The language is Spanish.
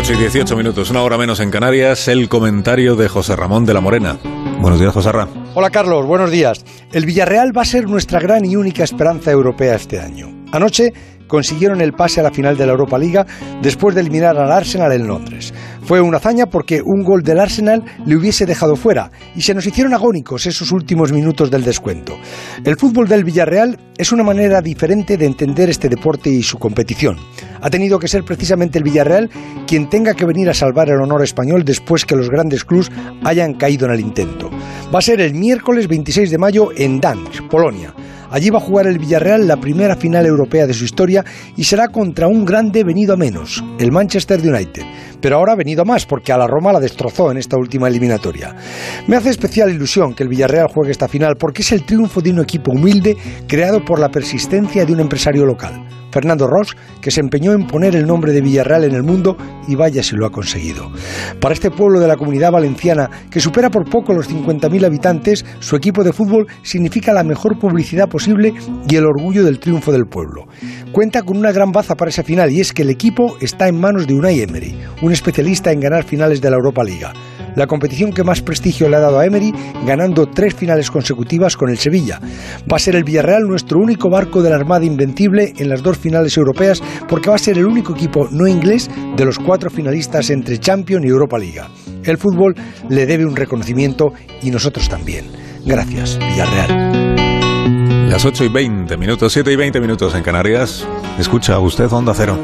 8 y 18 minutos, una hora menos en Canarias, el comentario de José Ramón de la Morena. Buenos días, José Ramón. Hola, Carlos, buenos días. El Villarreal va a ser nuestra gran y única esperanza europea este año. Anoche consiguieron el pase a la final de la Europa Liga después de eliminar al Arsenal en Londres. Fue una hazaña porque un gol del Arsenal le hubiese dejado fuera y se nos hicieron agónicos esos últimos minutos del descuento. El fútbol del Villarreal es una manera diferente de entender este deporte y su competición. Ha tenido que ser precisamente el Villarreal quien tenga que venir a salvar el honor español después que los grandes clubs hayan caído en el intento. Va a ser el miércoles 26 de mayo en Dansk, Polonia. Allí va a jugar el Villarreal la primera final europea de su historia y será contra un grande venido a menos, el Manchester United. Pero ahora ha venido a más porque a la Roma la destrozó en esta última eliminatoria. Me hace especial ilusión que el Villarreal juegue esta final porque es el triunfo de un equipo humilde creado por la persistencia de un empresario local. Fernando Ross, que se empeñó en poner el nombre de Villarreal en el mundo y vaya si lo ha conseguido. Para este pueblo de la comunidad valenciana, que supera por poco los 50.000 habitantes, su equipo de fútbol significa la mejor publicidad y el orgullo del triunfo del pueblo. Cuenta con una gran baza para esa final y es que el equipo está en manos de Unai Emery, un especialista en ganar finales de la Europa Liga la competición que más prestigio le ha dado a Emery, ganando tres finales consecutivas con el Sevilla. Va a ser el Villarreal nuestro único barco de la Armada Invencible en las dos finales europeas, porque va a ser el único equipo no inglés de los cuatro finalistas entre Champions y Europa Liga. El fútbol le debe un reconocimiento y nosotros también. Gracias, Villarreal. Las 8 y 20 minutos, 7 y 20 minutos en Canarias. Escucha usted Onda Cero.